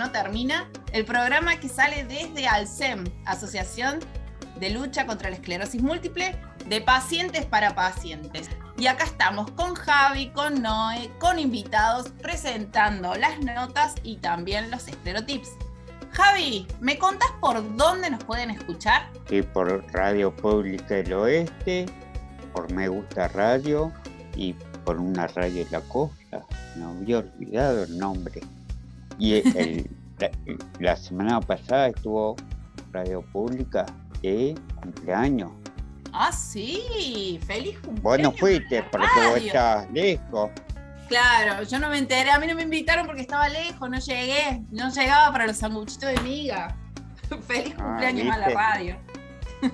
No Termina, el programa que sale desde ALSEM, Asociación de Lucha contra la Esclerosis Múltiple, de pacientes para pacientes. Y acá estamos con Javi, con Noé, con invitados, presentando las notas y también los estereotips. Javi, ¿me contás por dónde nos pueden escuchar? Sí, por Radio Pública del Oeste, por Me Gusta Radio y por una radio de la costa. No había olvidado el nombre. Y el- la, la semana pasada estuvo Radio Pública de cumpleaños. Ah, sí, feliz cumpleaños. Vos no fuiste porque vos estabas lejos. Claro, yo no me enteré, a mí no me invitaron porque estaba lejos, no llegué, no llegaba para los sanguchitos de miga. Feliz Ah, cumpleaños a la radio.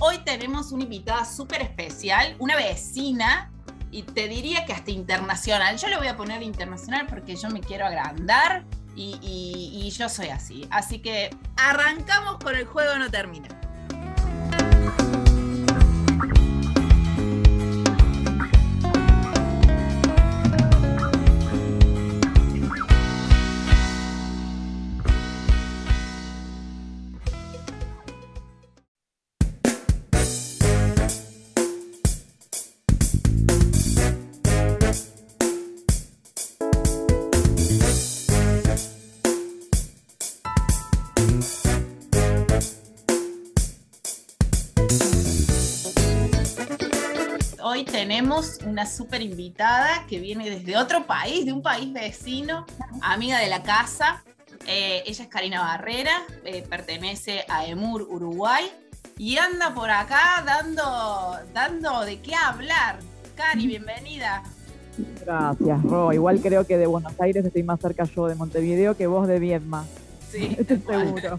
Hoy tenemos una invitada súper especial, una vecina, y te diría que hasta internacional. Yo le voy a poner internacional porque yo me quiero agrandar y, y- y yo soy así. Así que arrancamos con el juego no termina. Tenemos una súper invitada que viene desde otro país, de un país vecino, amiga de la casa. Eh, ella es Karina Barrera, eh, pertenece a EMUR Uruguay y anda por acá dando, dando de qué hablar. Cari, bienvenida. Gracias, Ro. Igual creo que de Buenos Aires estoy más cerca yo de Montevideo que vos de Viedma, Sí, estoy seguro.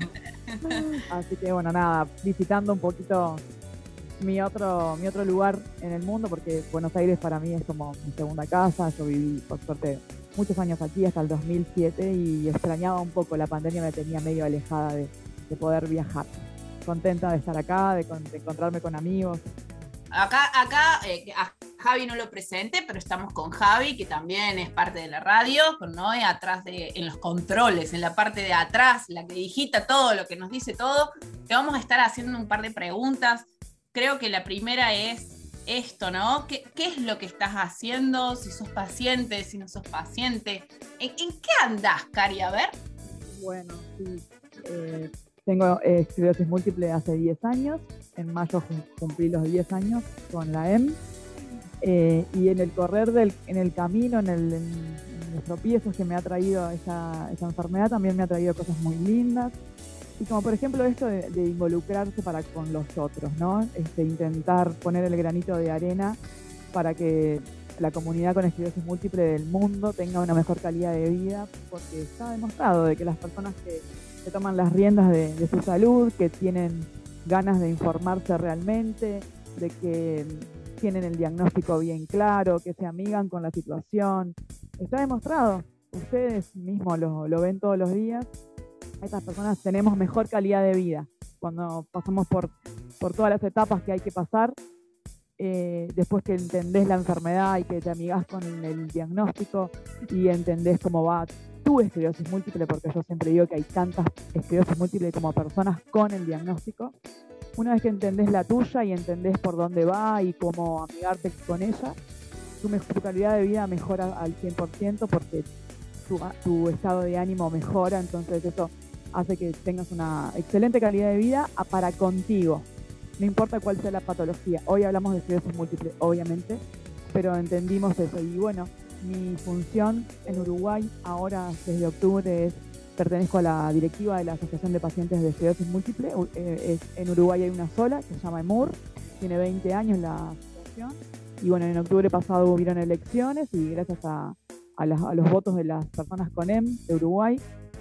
Así que bueno, nada, visitando un poquito mi otro, mi otro lugar en el mundo, porque Buenos Aires para mí es como mi segunda casa. Yo viví, por suerte, muchos años aquí hasta el 2007 y extrañaba un poco. La pandemia me tenía medio alejada de, de poder viajar. Contenta de estar acá, de, de encontrarme con amigos. Acá, acá eh, a Javi no lo presenté, pero estamos con Javi, que también es parte de la radio, con Noé atrás de, en los controles, en la parte de atrás, la que digita todo, lo que nos dice todo. Te vamos a estar haciendo un par de preguntas. Creo que la primera es esto, ¿no? ¿Qué, es lo que estás haciendo? Si sos paciente, si no sos paciente. ¿En, qué andás, Cari? A ver. Bueno, sí. eh, tengo eh, esclerosis múltiple hace 10 años. En mayo cum- cumplí los 10 años con la EM. Eh, y en el correr del, en el camino, en, el, en, los tropiezos que me ha traído esa enfermedad, también me ha traído cosas muy lindas. Y como por ejemplo esto de, involucrarse para con los otros, ¿no? Este, intentar poner el granito de arena para que la comunidad con esclerosis múltiple del mundo tenga una mejor calidad de vida, porque está demostrado de que las personas que, toman las riendas de, su salud, que tienen ganas de informarse realmente, de que tienen el diagnóstico bien claro, que se amigan con la situación, está demostrado. Ustedes mismos lo ven todos los días. Estas personas tenemos mejor calidad de vida cuando pasamos por, por todas las etapas que hay que pasar eh, después que entendés la enfermedad y que te amigás con el, diagnóstico y entendés cómo va tu esclerosis múltiple, porque yo siempre digo que hay tantas esclerosis múltiples como personas con el diagnóstico. Una vez que entendés la tuya y entendés por dónde va y cómo amigarte con ella, tu calidad de vida mejora al 100% porque tu, tu estado de ánimo mejora, entonces eso hace que tengas una excelente calidad de vida para contigo. No importa cuál sea la patología. Hoy hablamos de esclerosis múltiple, obviamente, pero entendimos eso. Y bueno, mi función en Uruguay ahora desde octubre pertenezco a la directiva de la Asociación de Pacientes de Esclerosis Múltiple. Eh, en Uruguay hay una sola que se llama EMUR, tiene 20 años la asociación. Y bueno, en octubre pasado hubieron elecciones y gracias a, a los votos de las personas con EM de Uruguay,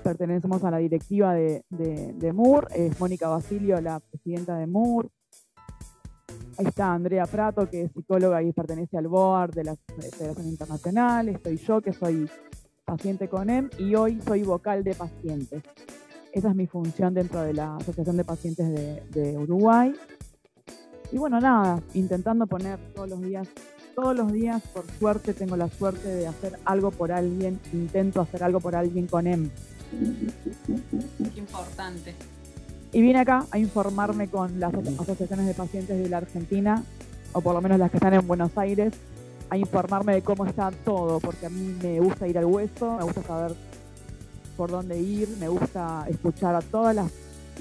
pertenecemos a la directiva de, de, de MUR, es Mónica Basilio, la presidenta de MUR. Ahí está Andrea Prato, que es psicóloga y pertenece al board de la Federación Internacional. Estoy yo, que soy paciente con EM, y hoy soy vocal de pacientes. Esa es mi función dentro de la Asociación de Pacientes de, de Uruguay. Y bueno, nada, intentando poner todos los días, todos los días, por suerte, tengo la suerte de hacer algo por alguien, intento hacer algo por alguien con EM. Qué importante. Y vine acá a informarme con las aso- asociaciones de pacientes de la Argentina, o por lo menos las que están en Buenos Aires, a informarme de cómo está todo, porque a mí me gusta ir al hueso, me gusta saber por dónde ir, me gusta escuchar a todas las,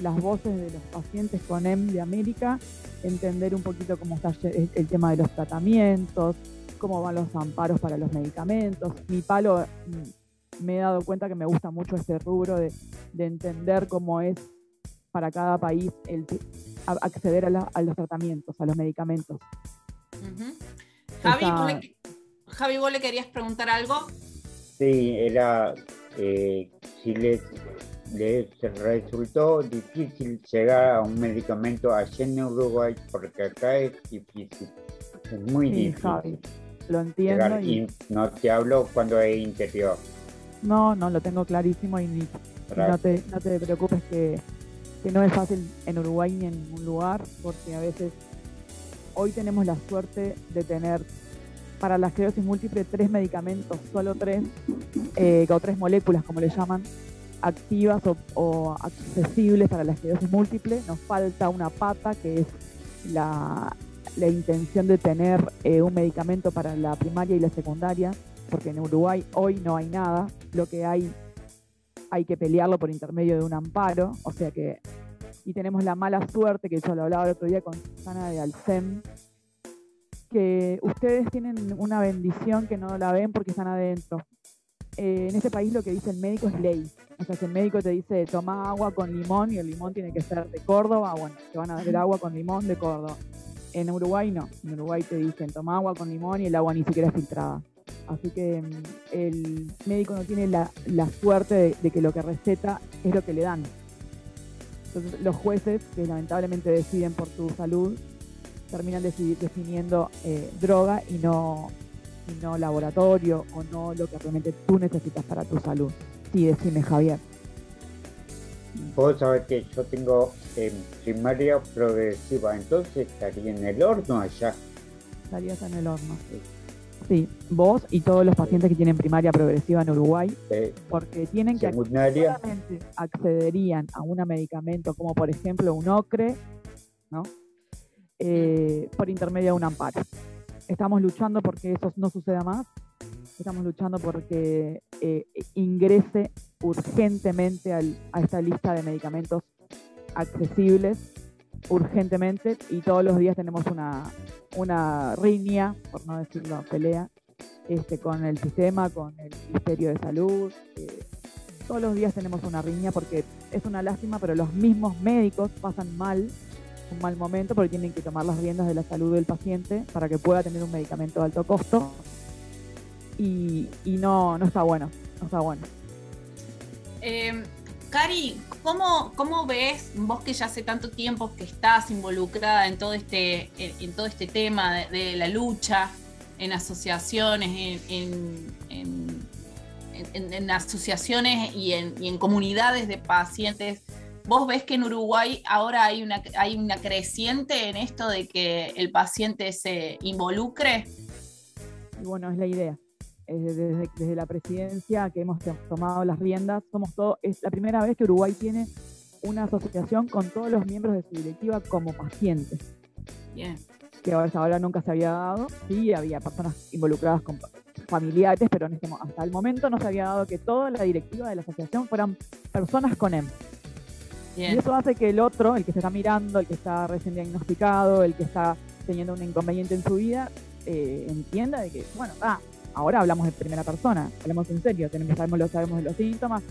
las voces de los pacientes con EM de América, entender un poquito cómo está el tema de los tratamientos, cómo van los amparos para los medicamentos. Mi palo, mm, me he dado cuenta que me gusta mucho este rubro de, de entender cómo es para cada país el acceder a, la- a los tratamientos, a los medicamentos. Javi, Esa- ¿vos le, Javi, ¿vos le querías preguntar algo? Sí, era eh, si les, les resultó difícil llegar a un medicamento allá en Uruguay, porque acá es difícil, es muy Sí, difícil. Javi, lo entiendo llegar, y y no te hablo cuando es interior. No, no, lo tengo clarísimo y ni- no te, no te preocupes que, que no es fácil en Uruguay ni en ningún lugar, porque a veces hoy tenemos la suerte de tener para la esclerosis múltiple tres medicamentos, solo tres, eh, o tres moléculas, como le llaman, activas o, o accesibles para la esclerosis múltiple. Nos falta una pata, que es la, la intención de tener eh, un medicamento para la primaria y la secundaria, porque en Uruguay hoy no hay nada. Lo que hay hay que pelearlo por intermedio de un amparo, o sea que, y tenemos la mala suerte, que yo lo hablaba el otro día con Susana de Alcem, que ustedes tienen una bendición que no la ven porque están adentro. Eh, en este país lo que dice el médico es ley. O sea, si el médico te dice toma agua con limón y el limón tiene que ser de Córdoba, bueno, te van a dar agua con limón de Córdoba. En Uruguay no. En Uruguay te dicen toma agua con limón y el agua ni siquiera es filtrada. Así que mm, el médico no tiene la, la suerte de, de que lo que receta es lo que le dan. Entonces los jueces, que lamentablemente deciden por tu salud, terminan definiendo eh, droga y no, y no laboratorio o no lo que realmente tú necesitas para tu salud. Sí, decime Javier. Vos sabés que yo tengo eh, primaria progresiva, entonces estaría en el horno allá. Estarías en el horno. Sí, vos y todos los pacientes que tienen primaria progresiva en Uruguay, porque tienen que solamente accederían a un medicamento como por ejemplo un ocre, ¿no? Eh, por intermedio de un amparo. Estamos luchando porque eso no suceda más. Estamos luchando porque eh, ingrese urgentemente al- a esta lista de medicamentos accesibles, urgentemente, y todos los días tenemos una, una riña, por no decirlo, pelea, este, con el sistema, con el Ministerio de Salud. eh, todos los días tenemos una riña porque es una lástima, pero los mismos médicos pasan mal, un mal momento, porque tienen que tomar las riendas de la salud del paciente para que pueda tener un medicamento de alto costo. Y, y no, no está bueno, no está bueno. Eh, Cari, ¿cómo, ¿cómo ves, vos que ya hace tanto tiempo que estás involucrada en todo este, en, todo este tema de, la lucha, en asociaciones, en, en- asociaciones y en, y en comunidades de pacientes? ¿Vos ves que en Uruguay ahora hay una, hay una creciente en esto de que el paciente se involucre? Y bueno, es la idea. Es Desde, desde la presidencia que hemos to- tomado las riendas, somos todo, es la primera vez que Uruguay tiene una asociación con todos los miembros de su directiva como pacientes. Bien. que hasta ahora nunca se había dado. Sí, había personas involucradas con familiares, pero en este, hasta el momento no se había dado que toda la directiva de la asociación fueran personas con EM. Y eso hace que el otro, el que se está mirando, el que está recién diagnosticado, el que está teniendo un inconveniente en su vida, eh, entienda de que, bueno, ah, ahora hablamos en primera persona, hablamos en serio, tenemos, sabemos, lo sabemos de los síntomas,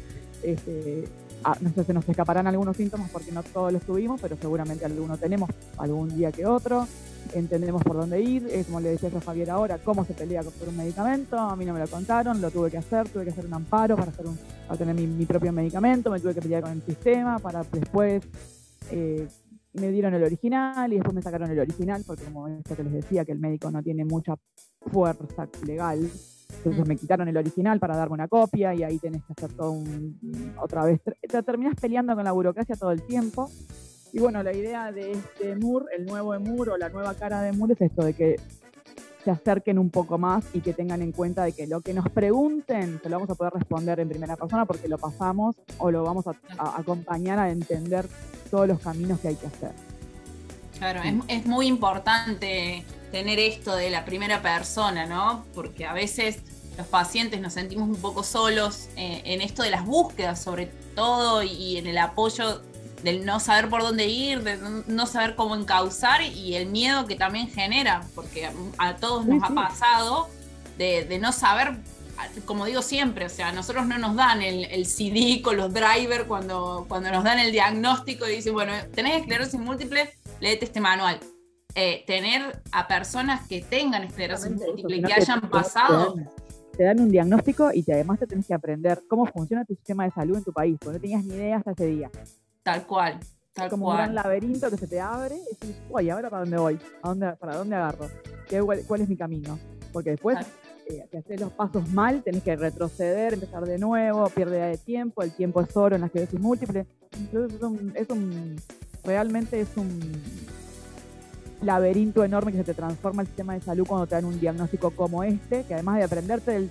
este, ah, no sé, se nos escaparán algunos síntomas porque no todos los tuvimos, pero seguramente algunos tenemos algún día que otro, entendemos por dónde ir, como le decía a Javier ahora, cómo se pelea por un medicamento, a mí no me lo contaron, lo tuve que hacer, tuve que hacer un amparo para, hacer un, para tener mi, propio medicamento, me tuve que pelear con el sistema para después... Eh, me dieron el original y después me sacaron el original, porque como esto que les decía, que el médico no tiene mucha fuerza legal, entonces mm. me quitaron el original para darme una copia y ahí tenés que hacer todo un, otra vez. Te terminás peleando con la burocracia todo el tiempo. Y bueno, la idea de este MUR, el nuevo EMUR o la nueva cara de MUR es esto, de que se acerquen un poco más y que tengan en cuenta de que lo que nos pregunten se lo vamos a poder responder en primera persona porque lo pasamos o lo vamos a, acompañar a entender todos los caminos que hay que hacer. Claro, es, muy importante tener esto de la primera persona, ¿no? Porque a veces los pacientes nos sentimos un poco solos eh, en esto de las búsquedas, sobre todo, y en el apoyo del no saber por dónde ir, de no saber cómo encauzar y el miedo que también genera, porque a, todos nos ha pasado de, no saber, como digo siempre, o sea, nosotros no nos dan el, CD con los drivers cuando, cuando nos dan el diagnóstico y dicen, bueno, tenés esclerosis múltiple, léete este manual. Eh, tener a personas que tengan esclerosis múltiple y que hayan pasado te dan un diagnóstico y te, además te tenés que aprender cómo funciona tu sistema de salud en tu país, porque no tenías ni idea hasta ese día. Tal cual. Tal como un gran laberinto que se te abre y dices, uy, ¿ahora para dónde voy? ¿A dónde, ¿Para dónde agarro? ¿Qué, cuál, es mi camino? Porque después, eh, si haces los pasos mal, tenés que retroceder, empezar de nuevo, pierde de tiempo, el tiempo es oro en las esclerosis múltiple. Entonces es un, es un, realmente es un laberinto enorme que se te transforma el sistema de salud cuando te dan un diagnóstico como este, que además de aprenderte del,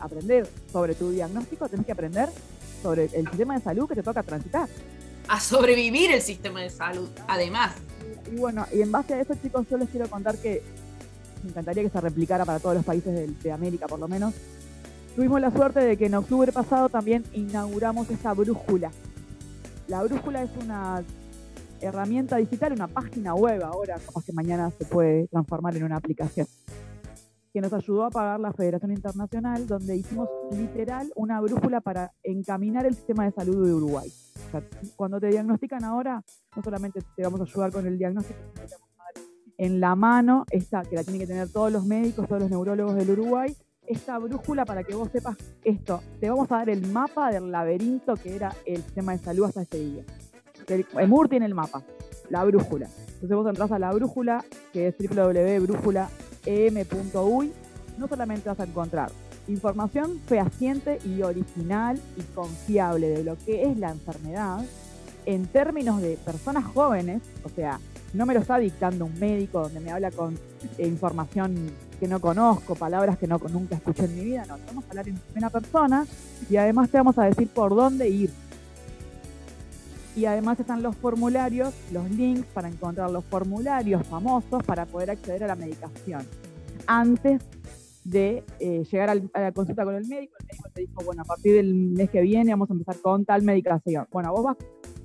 aprender sobre tu diagnóstico, tenés que aprender sobre el sistema de salud que te toca transitar a sobrevivir el sistema de salud, además. Y bueno, y en base a eso, chicos, yo les quiero contar que me encantaría que se replicara para todos los países de, América, por lo menos. Tuvimos la suerte de que en octubre pasado también inauguramos esta brújula. La brújula es una herramienta digital, una página web ahora, capaz que mañana se puede transformar en una aplicación, que nos ayudó a pagar la Federación Internacional, donde hicimos literal una brújula para encaminar el sistema de salud de Uruguay cuando te diagnostican ahora, no solamente te vamos a ayudar con el diagnóstico, sino que vamos a dar en la mano, esta que la tienen que tener todos los médicos, todos los neurólogos del Uruguay, esta brújula para que vos sepas esto. Te vamos a dar el mapa del laberinto que era el sistema de salud hasta ese día. El, MUR tiene el mapa, la brújula. Entonces vos entras a la brújula, que es www.brújulaem.uy, no solamente vas a encontrar información fehaciente y original y confiable de lo que es la enfermedad en términos de personas jóvenes, o sea, no me lo está dictando un médico donde me habla con eh, información que no conozco, palabras que no, nunca escuché en mi vida, no, vamos a hablar en primera persona y además te vamos a decir por dónde ir. Y además están los formularios, los links para encontrar los formularios famosos para poder acceder a la medicación. Antes de eh, llegar a la consulta con el médico, el médico te dijo, bueno, a partir del mes que viene vamos a empezar con tal medicación. Bueno, vos vas,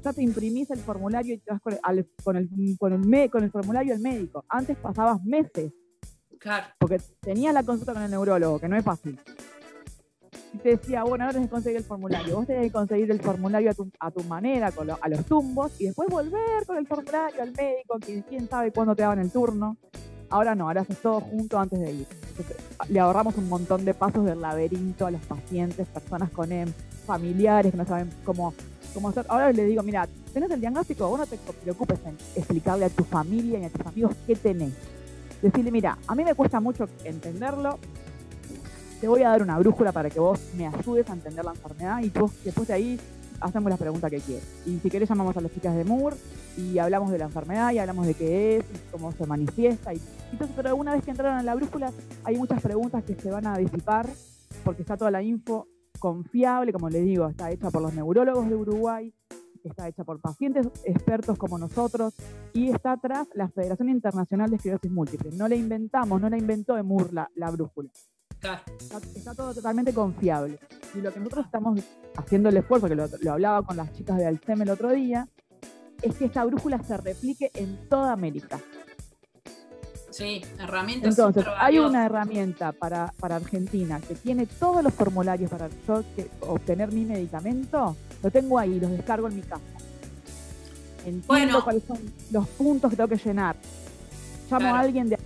ya te imprimís el formulario y te vas con el, con el, con el, con el formulario del médico. Antes pasabas meses. Claro. Porque tenías la consulta con el neurólogo, que no es fácil. Decía, bueno, ahora tenés que conseguir el formulario. Vos tenés que conseguir el formulario a tu, a tu manera, con a los tumbos, y después volver con el formulario al médico, que quién sabe cuándo te daban el turno. Ahora no, ahora haces todo junto antes de ir. le ahorramos un montón de pasos del laberinto a los pacientes, personas con EM, familiares que no saben cómo, cómo hacer. Ahora le digo, mira, tenés el diagnóstico, vos no te preocupes en explicarle a tu familia y a tus amigos qué tenés. Decirle, mira, a mí me cuesta mucho entenderlo, te voy a dar una brújula para que vos me ayudes a entender la enfermedad y vos después de ahí hacemos la pregunta que quieres. Y si querés llamamos a las chicas de Moore y hablamos de la enfermedad y hablamos de qué es, cómo se manifiesta. Y, entonces, pero una vez que entraron en la brújula hay muchas preguntas que se van a disipar porque está toda la info confiable, como les digo, está hecha por los neurólogos de Uruguay, está hecha por pacientes expertos como nosotros y está atrás la Federación Internacional de Esclerosis Múltiple. No la inventamos, no la inventó Emur la, la brújula. Claro. Está, está todo totalmente confiable. Y lo que nosotros estamos haciendo el esfuerzo, que lo, lo hablaba con las chicas de Alcem el otro día, es que esta brújula se replique en toda América. Sí, herramientas. Entonces, hay una herramienta para, para Argentina que tiene todos los formularios para yo que- obtener mi medicamento, lo tengo ahí, los descargo en mi casa. Entiendo Bueno. cuáles son los puntos que tengo que llenar. Llamo Claro. a alguien de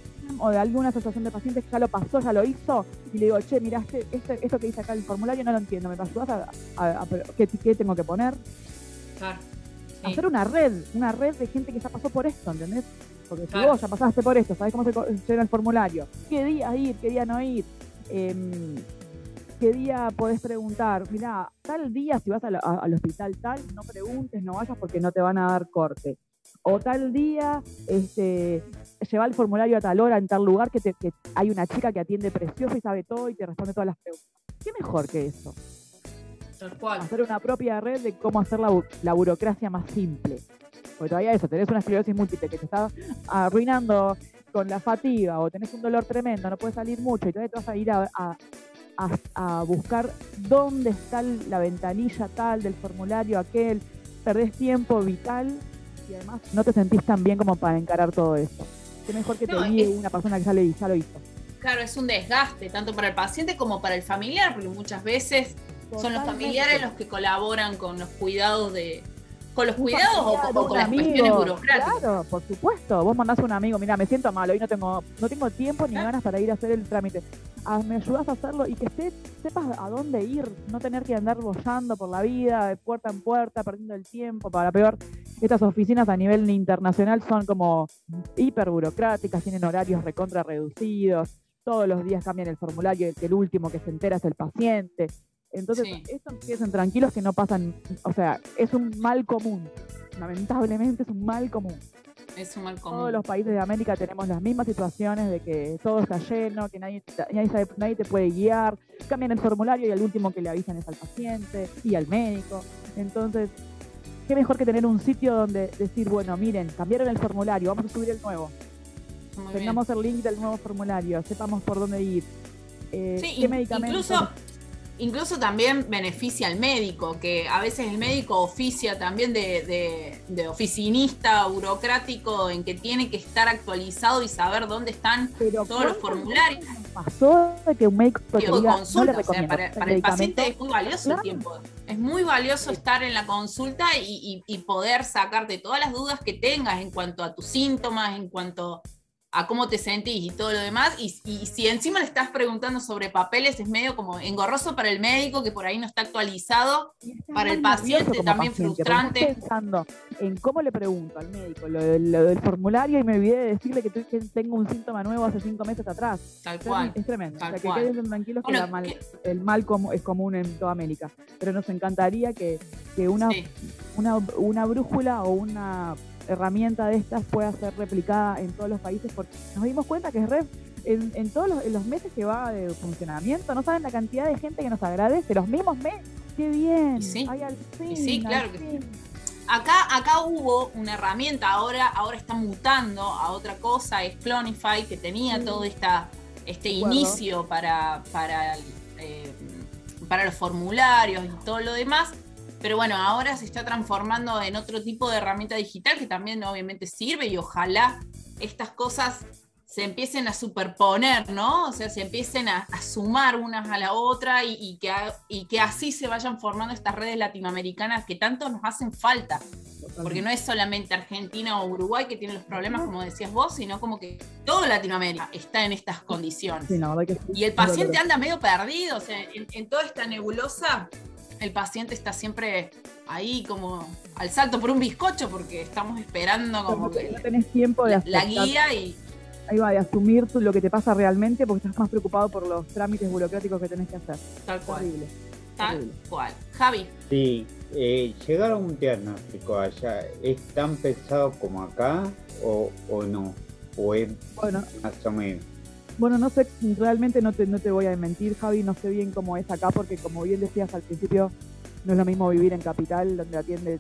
o de alguna asociación de pacientes que ya lo pasó, ya lo hizo, y le digo, che, mira, este, este- esto que dice acá el formulario no lo entiendo, ¿me ayudas a, a- a- qué, qué tengo que poner? Claro. Sí. hacer una red, una red de gente que ya pasó por esto, ¿entendés? Porque si vos ya pasaste por esto, sabés cómo se llena el formulario, qué día ir, qué día no ir, Em, qué día podés preguntar, mirá, tal día si vas a- al hospital tal, no preguntes, no vayas porque no te van a dar corte. O tal día, este, lleva el formulario a tal hora en tal lugar que, te- que hay una chica que atiende precioso y sabe todo y te responde todas las preguntas. ¿Qué mejor que eso? Tal cual. hacer una propia red de cómo hacer la, bu- la burocracia más simple. Porque todavía eso, tenés una esclerosis múltiple que te está arruinando con la fatiga o tenés un dolor tremendo, no puedes salir mucho y todavía te vas a ir a, a- a- a buscar dónde está la ventanilla tal del formulario aquel, perdés tiempo vital y además no te sentís tan bien como para encarar todo eso. Qué mejor que te No, guíe es- una persona que ya, le, ya lo hizo. Claro, es un desgaste, tanto para el paciente como para el familiar, porque muchas veces son los familiares los que colaboran con los cuidados de. Con los cuidados o, o con las amigo, cuestiones burocráticas. Claro, por supuesto. Vos mandás a un amigo, mira, me siento mal, hoy no tengo, no tengo tiempo ni ganas para ir a hacer el trámite. Ah, me ayudas a hacerlo y que estés, sepas a dónde ir, no tener que andar bollando por la vida, de puerta en puerta, perdiendo el tiempo. Para peor, estas oficinas a nivel internacional son como hiper burocráticas, tienen horarios recontra reducidos, todos los días cambian el formulario y el último que se entera es el paciente. Entonces, Sí. empiezan tranquilos que no pasan, o sea, es un mal común. Lamentablemente es un mal común. Es un mal Todos común. los países de América tenemos las mismas situaciones de que todo está lleno, que nadie, nadie, sabe- nadie te puede guiar, cambian el formulario y el último que le avisan es al paciente y al médico. Entonces, qué mejor que tener un sitio donde decir, bueno, miren, cambiaron el formulario, vamos a subir el nuevo, Muy bien. tengamos el link del nuevo formulario, sepamos por dónde ir. Eh, Sí, ¿Qué medicamentos? incluso, incluso también beneficia al médico, que a veces el médico oficia también de, de- de oficinista burocrático en que tiene que estar actualizado y saber dónde están Pero todos los ¿cuántas formularios pasó de que un médico no consulta. le o sea, recomiendo para, el para el paciente medicamento"? es muy valioso Claro. el tiempo. Es muy valioso estar en la consulta y, y- y poder sacarte todas las dudas que tengas en cuanto a tus síntomas, en cuanto a cómo te sentís y todo lo demás. Y, y si encima le estás preguntando sobre papeles, es medio como engorroso para el médico que por ahí no está actualizado. Para el paciente también paciente, frustrante. Estás pensando en cómo le pregunto al médico lo, del- lo del formulario y me olvidé de decirle que, que tengo un síntoma nuevo hace cinco meses atrás. Tal cual. Es tremendo. tal o sea, que queden tranquilos que Bueno, la mal- que- el mal como, es común en toda América. Pero nos encantaría que, que una, sí. una, una brújula o una herramienta de estas pueda ser replicada en todos los países porque nos dimos cuenta que es red en, en todos los, en los meses que va de funcionamiento, no saben la cantidad de gente que nos agradece, los mismos meses. ¡Qué bien! Sí. Ay, al fin, sí, al claro que sí. Acá, acá hubo una herramienta, ahora, ahora está mutando a otra cosa, es Clonify, que tenía Sí. todo esta, este inicio para, para, eh, para los formularios y todo lo demás. Pero bueno, ahora se está transformando en otro tipo de herramienta digital que también obviamente sirve y ojalá estas cosas se empiecen a superponer, ¿no? O sea, se empiecen a, a sumar unas a la otra y, y que, y que así se vayan formando estas redes latinoamericanas que tanto nos hacen falta. Porque no es solamente Argentina o Uruguay que tienen los problemas, como decías vos, sino como que toda Latinoamérica está en estas condiciones. Sí, sí. Y el paciente anda medio perdido, o sea, en, en toda esta nebulosa, el paciente está siempre ahí como al salto por un bizcocho porque estamos esperando como que no tenés tiempo de la, guía y ahí va, de asumir tú lo que te pasa realmente porque estás más preocupado por los trámites burocráticos que tenés que hacer. tal cual. Horrible. Tal horrible. cual. Javi, Sí, eh, llegar a un diagnóstico allá, ¿es tan pesado como acá o, o no? ¿O es Bueno, más o menos? Bueno, no sé, realmente no te, no te voy a mentir, Javi, no sé bien cómo es acá, porque como bien decías al principio, no es lo mismo vivir en Capital, donde atiende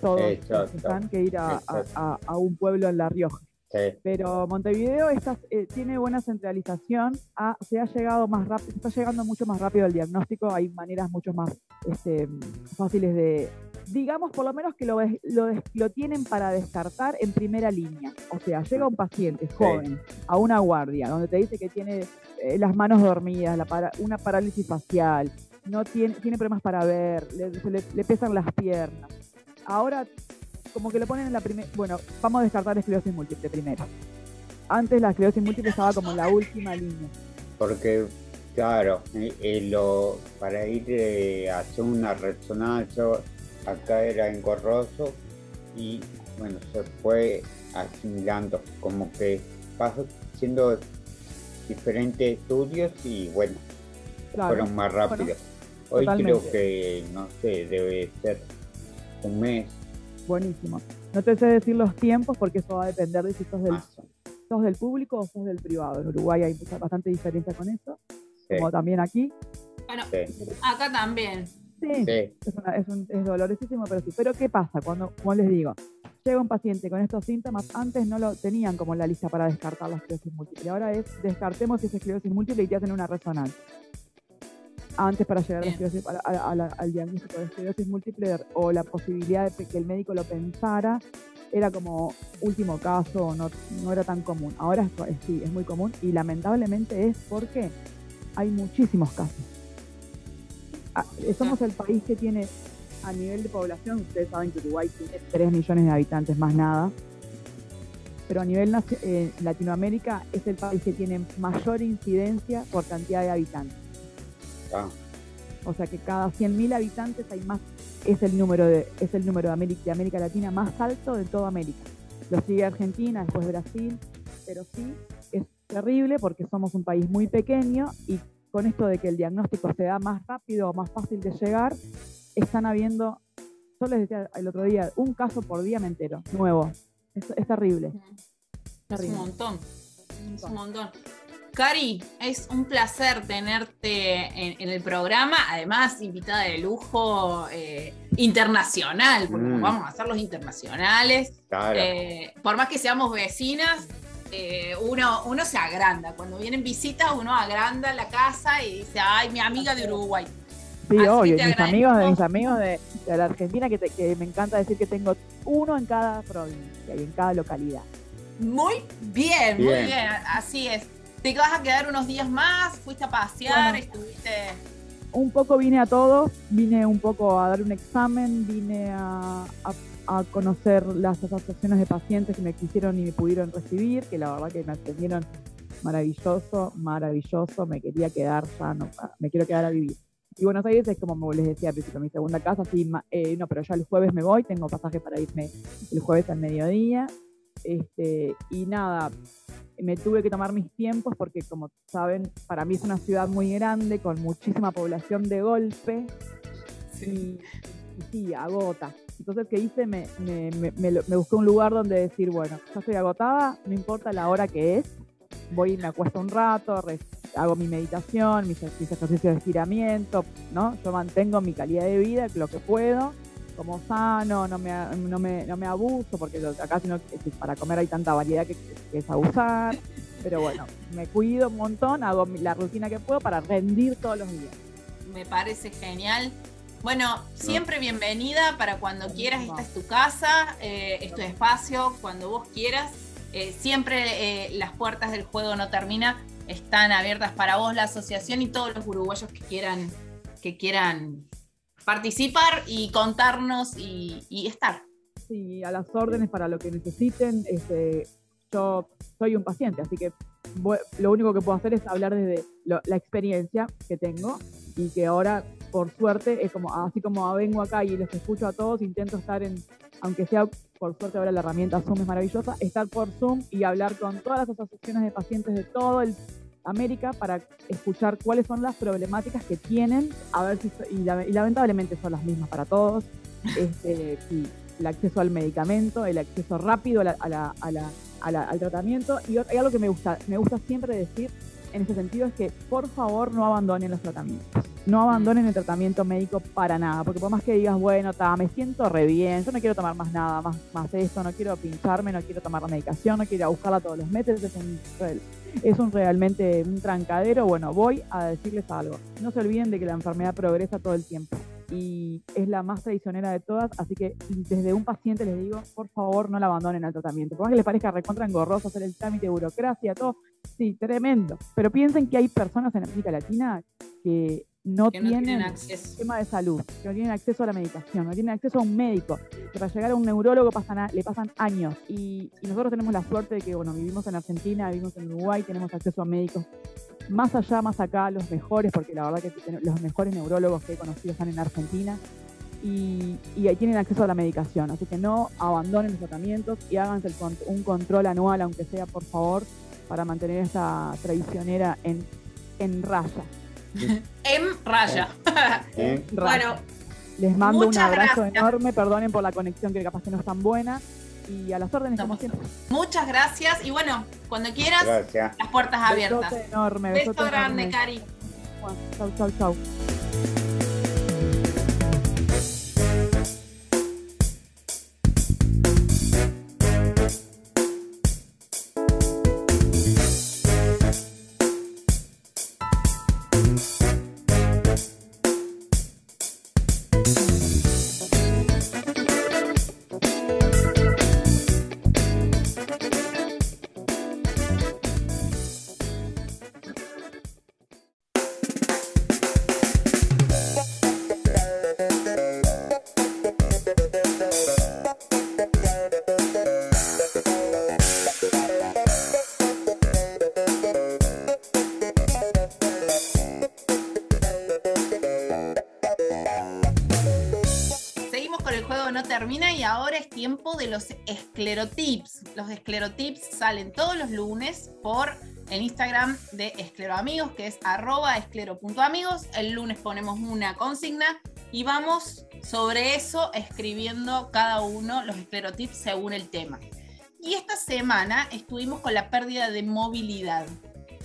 todos los que están, que ir a, a- exacto. a- a un pueblo en La Rioja. Sí. Pero Montevideo está- eh, tiene buena centralización, ha- se ha llegado más rápido, está llegando mucho más rápido al diagnóstico, hay maneras mucho más este, fáciles de, digamos por lo menos que lo, lo, lo tienen para descartar en primera línea. O sea, llega un paciente joven a una guardia donde te dice que tiene eh, las manos dormidas, la para- una parálisis facial, no tiene, tiene problemas para ver, le, se le- le pesan las piernas. Ahora como que lo ponen en la primera. Bueno, vamos a descartar esclerosis múltiple primero. Antes la esclerosis múltiple estaba como en la última línea. Porque, claro, eh, eh, lo, para ir eh, a hacer una resonancia, acá era engorroso y bueno, se fue asimilando, como que pasó haciendo diferentes estudios y bueno, Claro. fueron más rápidos. Hoy totalmente. creo que, no sé, debe ser un mes Buenísimo. No te sé decir los tiempos porque eso va a depender de si sos del, más. sos del público o sos del privado. En Uruguay hay mucha- bastante diferencia con eso, Sí, como también aquí. Bueno, sí, acá también. Sí, sí, Es, una- es, un- es dolorosísimo, pero sí. Pero ¿qué pasa? Cuando, como les digo, llega un paciente con estos síntomas, antes no lo tenían como en la lista para descartar la esclerosis múltiple. Ahora es descartemos si es esclerosis múltiple y te hacen una resonancia. Antes para llegar a la esclerosis- a- a- a la- al diagnóstico de esclerosis múltiple o la posibilidad de que el médico lo pensara era como último caso, no, no era tan común. Ahora es- sí, es muy común y lamentablemente es porque hay muchísimos casos. Ah, eh, somos el país que tiene a nivel de población, ustedes saben que Uruguay tiene 3 millones de habitantes, más nada, pero a nivel eh, Latinoamérica es el país que tiene mayor incidencia por cantidad de habitantes. ah, O sea que cada 100.000 habitantes hay más, es el número de, es el número de América, de América Latina más alto de toda América. Lo sigue Argentina, después Brasil, pero sí es terrible porque somos un país muy pequeño y con esto de que el diagnóstico se da más rápido o más fácil de llegar, están habiendo, yo les decía el otro día, un caso por día me entero, nuevo. Es, es terrible. Es un montón. Es un montón. Cari, es un placer tenerte en, en el programa, además invitada de lujo eh, internacional, porque Mm. vamos a hacer los internacionales. claro. Eh, por más que seamos vecinas, eh, uno, uno se agranda. Cuando vienen visitas, uno agranda la casa y dice, ay, mi amiga de Uruguay. Sí, Así obvio. Mis amigos, mis amigos de, de la Argentina, que, te- que me encanta decir que tengo uno en cada provincia y en cada localidad. Muy bien, muy Bien. bien, así es. ¿Te vas a quedar unos días más? ¿Fuiste a pasear? Bueno. ¿Estuviste...? Un poco vine a todo, vine un poco a dar un examen, vine a, a- a conocer las asociaciones de pacientes que me quisieron y me pudieron recibir, que la verdad que me atendieron maravilloso, maravilloso, me quería quedar ya, no, me quiero quedar a vivir. Y Buenos Aires es como les decía al principio, mi segunda casa, sí, eh, no, pero ya el jueves me voy, tengo pasaje para irme el jueves al mediodía. Este, y nada, me tuve que tomar mis tiempos porque como saben, para mí es una ciudad muy grande, con muchísima población de golpe y, y sí, agota. Entonces, ¿qué hice? Me, me, me- busqué un lugar donde decir, bueno, ya estoy agotada, no importa la hora que es, voy y me acuesto un rato, hago mi meditación, mis, mis ejercicios de estiramiento, ¿no? Yo mantengo mi calidad de vida, lo que puedo, como sano, no me, no me, no me abuso, porque acá si no, si para comer hay tanta variedad que, que es abusar, pero bueno, me cuido un montón, hago la rutina que puedo para rendir todos los días. Me parece genial. Bueno, siempre bienvenida para cuando quieras. Esta es tu casa, eh, es tu espacio, cuando vos quieras. Eh, siempre eh, las puertas del juego no termina, están abiertas para vos, la asociación y todos los uruguayos que quieran, que quieran participar y contarnos y, y estar. Sí, a las órdenes para lo que necesiten. Este, yo soy un paciente, así que voy- lo único que puedo hacer es hablar desde lo- la experiencia que tengo y que ahora, por suerte, es como así como vengo acá y los escucho a todos, intento estar en, aunque sea por suerte ahora la herramienta Zoom es maravillosa, estar por Zoom y hablar con todas las asociaciones de pacientes de todo el América para escuchar cuáles son las problemáticas que tienen, a ver si y, y lamentablemente son las mismas para todos. Este, el acceso al medicamento, el acceso rápido a la- a la- a la- al tratamiento. Y hay algo que me gusta, me gusta siempre decir en ese sentido es que por favor no abandonen los tratamientos. no abandonen el tratamiento médico para nada, porque por más que digas, bueno, ta, me siento re bien, yo no quiero tomar más nada, más, más esto, no quiero pincharme, no quiero tomar la medicación, no quiero buscarla todos los meses, es un, es un realmente un trancadero, bueno, voy a decirles algo. No se olviden de que la enfermedad progresa todo el tiempo y es la más traicionera de todas, así que desde un paciente les digo, por favor no la abandonen al tratamiento. Por más que les parezca recontra engorroso hacer el trámite burocracia, todo, sí, tremendo. Pero piensen que hay personas en América Latina que no, tienen, acceso. sistema de salud, que no tienen acceso a la medicación, no tienen acceso a un médico, que para llegar a un neurólogo pasan le pasan años. Y, nosotros tenemos la suerte de que, bueno, vivimos en Argentina, vivimos en Uruguay, tenemos acceso a médicos más allá, más acá, los mejores, porque la verdad que los mejores neurólogos que he conocido están en Argentina. Y, ahí tienen acceso a la medicación. Así que no abandonen los tratamientos y háganse un control anual, aunque sea por favor, para mantener esta traicionera en, en raya. En raya. Bueno, les mando un abrazo enorme, perdonen por la conexión que capaz que no es tan buena. Y a las órdenes Muchas gracias. Y bueno, cuando quieras, las puertas abiertas. enorme. Beso grande, Cari. Chau, chau, chau. De los esclerotips. Los esclerotips salen todos los lunes por el Instagram de Escleroamigos, que es arroba esclero.amigos. El lunes ponemos una consigna y vamos sobre eso escribiendo cada uno los esclerotips según el tema. Y esta semana estuvimos con la pérdida de movilidad.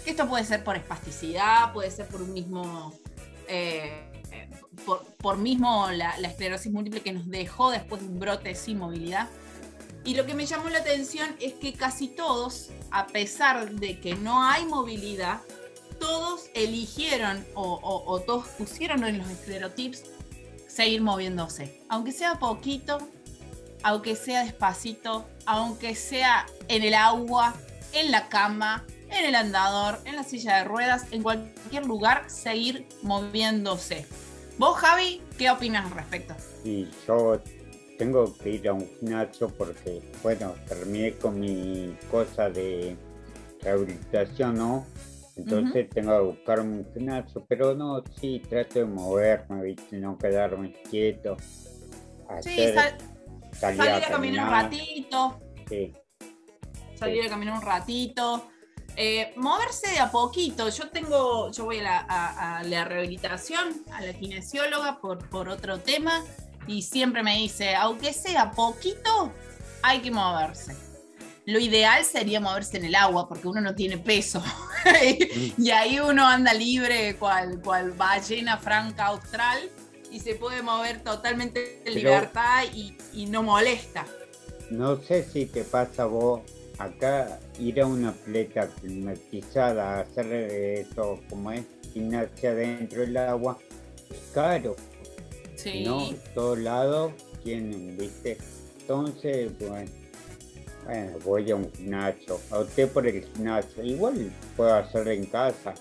Esto puede ser por espasticidad, puede ser por un mismo. Eh, por, mismo la, la, esclerosis múltiple que nos dejó después de un brote sin movilidad. Y lo que me llamó la atención es que casi todos, a pesar de que no hay movilidad, todos eligieron o, todos pusieron en los esclerotips seguir moviéndose. Aunque sea poquito, aunque sea despacito, aunque sea en el agua, en la cama, en el andador, en la silla de ruedas, en cualquier lugar, seguir moviéndose. ¿Vos, Javi, qué opinas al respecto? Sí, yo tengo que ir a un gimnasio porque, bueno, terminé con mi cosa de rehabilitación, ¿no? Entonces tengo que buscar un gimnasio, pero no, sí, trato de moverme, ¿viste? No quedarme quieto. sí, salir a, caminar un ratito. Sí. Salir a caminar un ratito. Eh, moverse de a poquito. Yo tengo, yo voy a la, a la rehabilitación, a la kinesióloga por, por otro tema y siempre me dice, aunque sea poquito, hay que moverse. Lo ideal sería moverse en el agua, porque uno no tiene peso. y ahí uno anda libre, cual, cual ballena franca austral, y se puede mover totalmente en libertad y, no molesta. No sé si te pasa a vos acá ir a una pleta climatizada, hacer eso como es gimnasia dentro del agua, es caro, Sí. No, todos lados tienen, ¿viste? Entonces, bueno, bueno, voy a un gimnasio, usted por el gimnasio, igual puedo hacerlo en casa.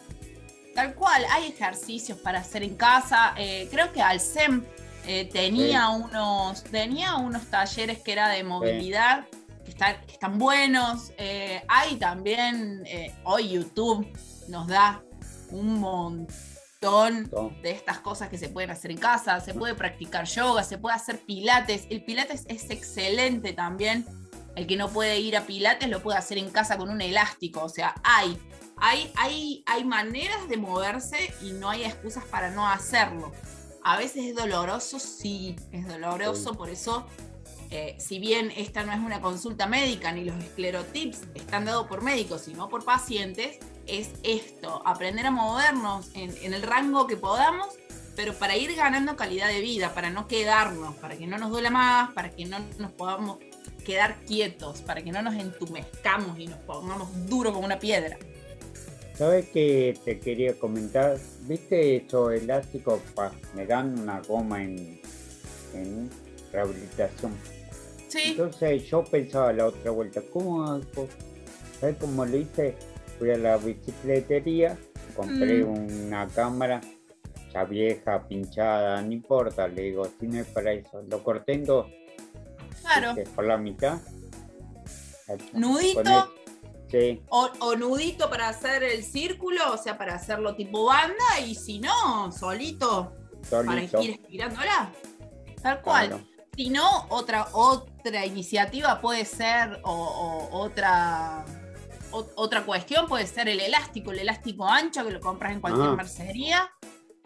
Tal cual, hay ejercicios para hacer en casa. Eh, creo que Alcem eh, tenía unos tenía unos talleres que era de movilidad que, están, que están buenos. Eh, hay también, hoy YouTube nos da un montón de estas cosas que se pueden hacer en casa, se puede practicar yoga, se puede hacer pilates. El pilates es excelente también. El que no puede ir a pilates lo puede hacer en casa con un elástico. O sea, hay, hay, hay, hay maneras de moverse y no hay excusas para no hacerlo. A veces es doloroso, sí, es doloroso, por eso eh, si bien esta no es una consulta médica ni los esclerotips están dados por médicos, sino por pacientes, es esto, aprender a movernos en, el rango que podamos pero para ir ganando calidad de vida, para no quedarnos, para que no nos duela más, para que no nos podamos quedar quietos, para que no nos entumezcamos y nos pongamos duros como una piedra. ¿Sabes qué te quería comentar? ¿Viste esos elásticos? Pa, me dan una goma en rehabilitación. Sí, Entonces yo pensaba la otra vuelta, ¿cómo hago? ¿Sabes cómo lo hice? Fui a la bicicletería, compré Mm. una cámara ya vieja, pinchada, no importa, le digo, si no es para eso. Lo corté en dos, claro. ¿viste? por la mitad. Nudito. Sí, O, o nudito para hacer el círculo, o sea, para hacerlo tipo banda, y si no, solito, para solito. ir estirándola. Tal cual. claro. Si no, otra, otra iniciativa puede ser, o, o otra, o- otra cuestión puede ser el elástico, el elástico ancho que lo compras en cualquier Ah. mercería.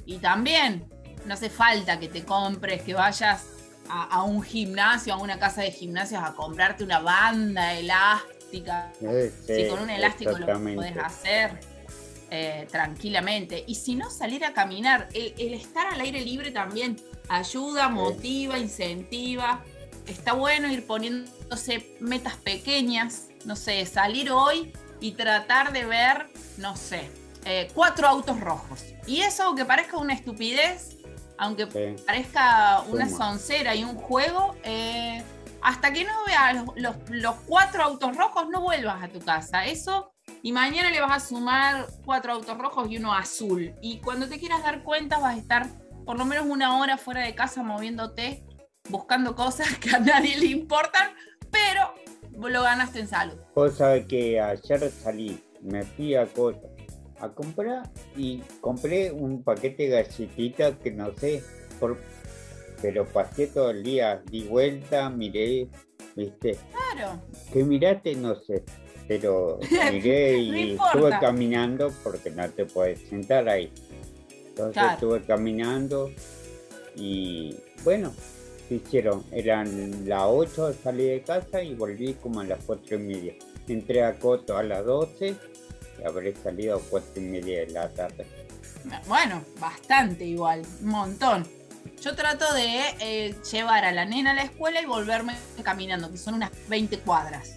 Y también, no hace falta que te compres, que vayas a, a un gimnasio, a una casa de gimnasios a comprarte una banda elástica. Eh, Si sí, con un elástico lo puedes hacer eh, tranquilamente. Y si no, salir a caminar. El, el estar al aire libre también ayuda, motiva, incentiva. Está bueno ir poniéndose metas pequeñas. No sé, salir hoy y tratar de ver, no sé, eh, cuatro autos rojos. Y eso, aunque parezca una estupidez, aunque Sí. parezca una Suma. soncera y un juego, eh, hasta que no veas los, los- los cuatro autos rojos, no vuelvas a tu casa. Eso, y mañana le vas a sumar cuatro autos rojos y uno azul. Y cuando te quieras dar cuenta, vas a estar por lo menos una hora fuera de casa moviéndote, buscando cosas que a nadie le importan, pero vos lo ganaste en salud. Vos sabés que ayer salí, me fui a a comprar y compré un paquete de galletitas que no sé, por, pero pasé todo el día, di vuelta, miré, viste, Claro. que miraste no sé, pero miré y estuve caminando porque no te puedes sentar ahí. Entonces Claro. estuve caminando y bueno, ¿qué hicieron? Eran las 8, salí de casa y volví como a las 4 y media. Entré a Coto a las 12 y habré salido a 4 y media de la tarde. Bueno, bastante igual, un montón. Yo trato de eh, llevar a la nena a la escuela y volverme caminando, que son unas 20 cuadras.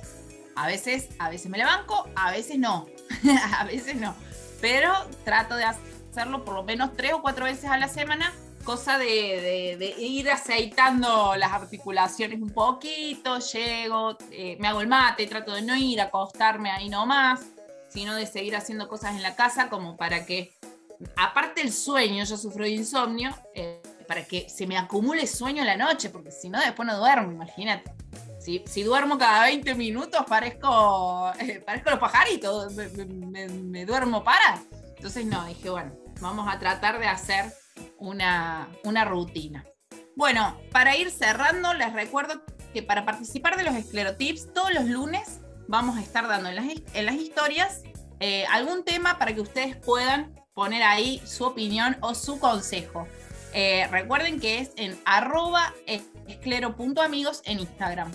A veces, a veces me la banco, a veces no. a veces no. Pero trato de hacerlo por lo menos tres o cuatro veces a la semana, cosa de, ir aceitando las articulaciones un poquito, llego, eh, me hago el mate, trato de no ir a acostarme ahí nomás, sino de seguir haciendo cosas en la casa como para que aparte el sueño, yo sufro de insomnio, eh, para que se me acumule sueño la noche, porque si no, después no duermo, imagínate. Si, si duermo cada 20 minutos, parezco, eh, parezco los pajaritos, me, me- me- me duermo para. Entonces, no, dije, bueno, vamos a tratar de hacer una, una rutina. Bueno, para ir cerrando, les recuerdo que para participar de los esclerotips, todos los lunes vamos a estar dando en las, en las historias eh, algún tema para que ustedes puedan poner ahí su opinión o su consejo. Eh, recuerden que es en arroba esclero.amigos en Instagram.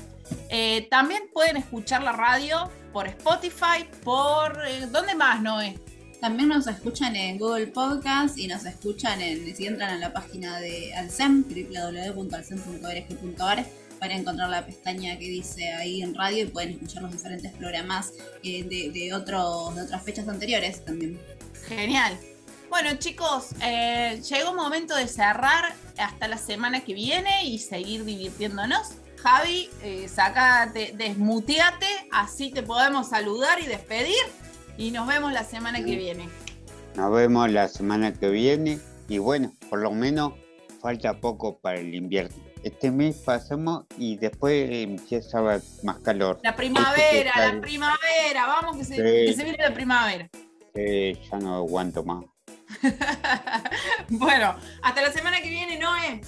Eh, también pueden escuchar la radio por Spotify, por... eh, ¿Dónde más, Noé? También nos escuchan en Google Podcast y nos escuchan en, si entran a la página de Alcem, www.alcem.org.ar, van a encontrar la pestaña que dice ahí en radio y pueden escuchar los diferentes programas eh, de, otros, de otras fechas anteriores también. Genial. Bueno chicos, eh, llegó momento de cerrar hasta la semana que viene y seguir divirtiéndonos. Javi, eh, sacate, desmuteate, así te podemos saludar y despedir. Y nos vemos la semana que viene. Nos vemos la semana que viene y bueno, por lo menos falta poco para el invierno. Este mes pasamos y después empieza más calor. La primavera, la primavera, vamos que se, Sí. que se viene la primavera. Eh, ya no aguanto más. bueno, hasta la semana que viene, Noé.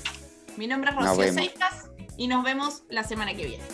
Mi nombre es Rocío. Seijas y nos vemos la semana que viene.